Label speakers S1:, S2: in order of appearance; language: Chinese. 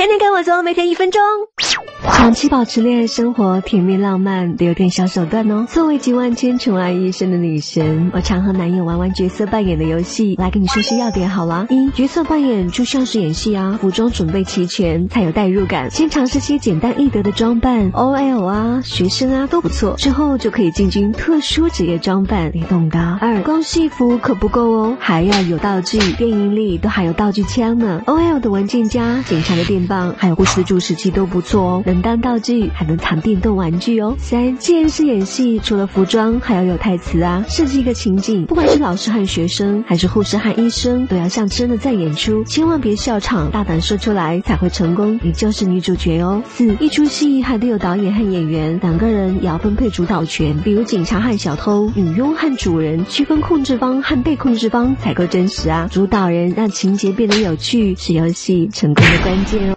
S1: 天天跟我做，每天一分钟。长期保持恋爱生活，甜蜜浪漫，得有点小手段哦。作为集万千宠爱一身的女神，我常和男友玩玩角色扮演的游戏。来跟你说些要点好了。一、角色扮演就像是演戏啊，服装准备齐全才有代入感。先尝试些简单易得的装扮，OL 啊、学生啊都不错。之后就可以进军特殊职业装扮，你懂的。二、光戏服可不够哦，还要有道具。电影里都还有道具枪呢。OL 的文件夹、警察的电棒，还有护士助时器都不错哦。能当道具，还能藏电动玩具哦。三，既然是演戏，除了服装，还要有台词啊。设计一个情景，不管是老师和学生，还是护士和医生，都要像真的在演出，千万别笑场，大胆说出来才会成功，你就是女主角哦。四，一出戏还得有导演和演员，两个人也要分配主导权，比如警察和小偷，女佣和主人，区分控制方和被控制方才够真实啊。主导人让情节变得有趣，是游戏成功的关键哦。